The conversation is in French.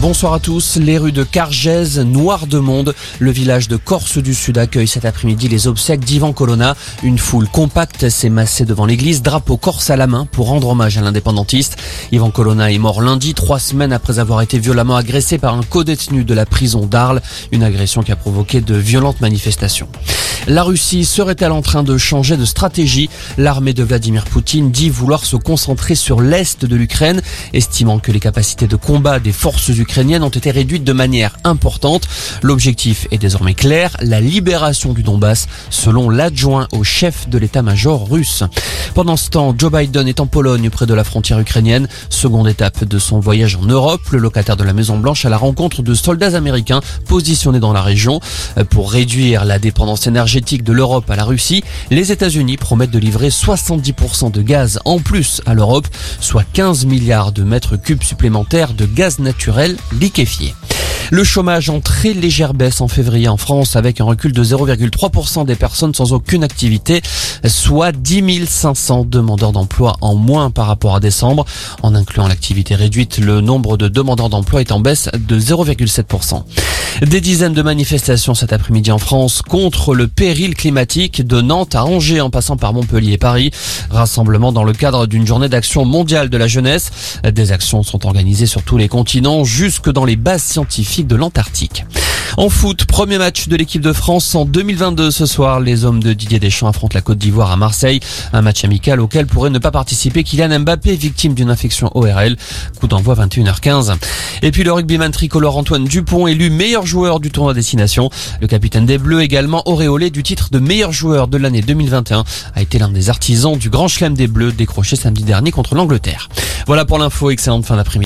Bonsoir à tous. Les rues de Cargèse, noir de monde. Le village de Corse du Sud accueille cet après-midi les obsèques d'Ivan Colonna. Une foule compacte s'est massée devant l'église, drapeau corse à la main pour rendre hommage à l'indépendantiste. Ivan Colonna est mort lundi, trois semaines après avoir été violemment agressé par un co-détenu de la prison d'Arles. Une agression qui a provoqué de violentes manifestations. La Russie serait-elle en train de changer de stratégie? L'armée de Vladimir Poutine dit vouloir se concentrer sur l'est de l'Ukraine, estimant que les capacités de combat des forces ukrainiennes ont été réduites de manière importante. L'objectif est désormais clair, la libération du Donbass, selon l'adjoint au chef de l'état-major russe. Pendant ce temps, Joe Biden est en Pologne, près de la frontière ukrainienne. Seconde étape de son voyage en Europe, le locataire de la Maison-Blanche à la rencontre de soldats américains positionnés dans la région. Pour réduire la dépendance énergétique de l'Europe à la Russie, les États-Unis promettent de livrer 70% de gaz en plus à l'Europe, soit 15 milliards de mètres cubes supplémentaires de gaz naturel liquéfié. Le chômage en très légère baisse en février en France avec un recul de 0,3% des personnes sans aucune activité, soit 10 500 demandeurs d'emploi en moins par rapport à décembre. En incluant l'activité réduite, le nombre de demandeurs d'emploi est en baisse de 0,7%. Des dizaines de manifestations cet après-midi en France contre le péril climatique de Nantes à Angers en passant par Montpellier et Paris. Rassemblement dans le cadre d'une journée d'action mondiale de la jeunesse. Des actions sont organisées sur tous les continents jusque dans les bases scientifiques de l'Antarctique. En foot, premier match de l'équipe de France en 2022 ce soir. Les hommes de Didier Deschamps affrontent la Côte d'Ivoire à Marseille. Un match amical auquel pourrait ne pas participer Kylian Mbappé, victime d'une infection ORL. Coup d'envoi 21h15. Et puis le rugbyman tricolore Antoine Dupont, élu meilleur joueur du tournoi destination. Le capitaine des Bleus, également auréolé du titre de meilleur joueur de l'année 2021, a été l'un des artisans du grand chelem des Bleus décroché samedi dernier contre l'Angleterre. Voilà pour l'info. Excellente fin d'après-midi.